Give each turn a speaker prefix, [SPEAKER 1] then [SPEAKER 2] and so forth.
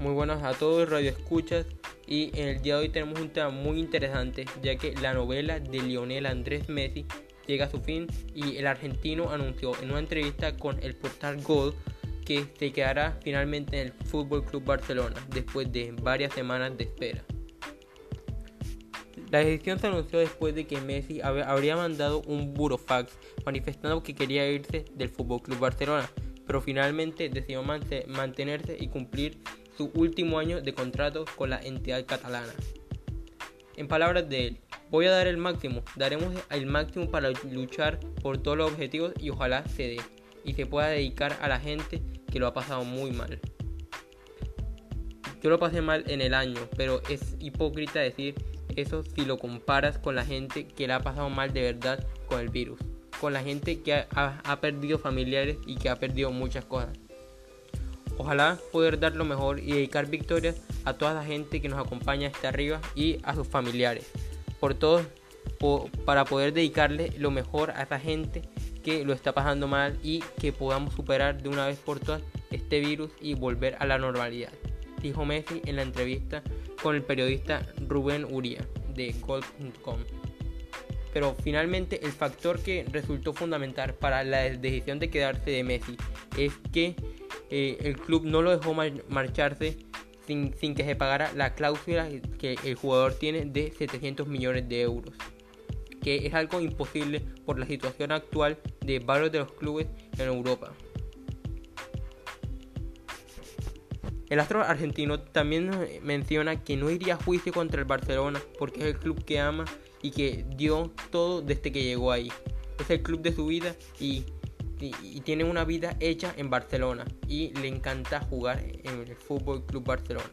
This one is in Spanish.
[SPEAKER 1] Muy buenas a todos, Radio Escuchas. Y en el día de hoy tenemos un tema muy interesante, ya que la novela de Lionel Andrés Messi llega a su fin y el argentino anunció en una entrevista con el portal Gol que se quedará finalmente en el Fútbol Club Barcelona después de varias semanas de espera. La decisión se anunció después de que Messi habría mandado un burofax manifestando que quería irse del Fútbol Club Barcelona, pero finalmente decidió mantenerse y cumplir su último año de contrato con la entidad catalana. En palabras de él, voy a dar el máximo, daremos el máximo para luchar por todos los objetivos y ojalá se dé y se pueda dedicar a la gente que lo ha pasado muy mal. Yo lo pasé mal en el año, pero es hipócrita decir eso si lo comparas con la gente que le ha pasado mal de verdad con el virus, con la gente que ha, ha perdido familiares y que ha perdido muchas cosas. Ojalá poder dar lo mejor y dedicar victorias a toda la gente que nos acompaña hasta arriba y a sus familiares. Por todos, para poder dedicarle lo mejor a esa gente que lo está pasando mal y que podamos superar de una vez por todas este virus y volver a la normalidad, dijo Messi en la entrevista con el periodista Rubén Uría de Gold.com. Pero finalmente el factor que resultó fundamental para la decisión de quedarse de Messi es que eh, el club no lo dejó marcharse sin, que se pagara la cláusula que el jugador tiene de 700 millones de euros, que es algo imposible por la situación actual de varios de los clubes en Europa. El astro argentino también menciona que no iría a juicio contra el Barcelona porque es el club que ama y que dio todo desde que llegó ahí. Es el club de su vida y y, tiene una vida hecha en Barcelona y le encanta jugar en el Fútbol Club Barcelona.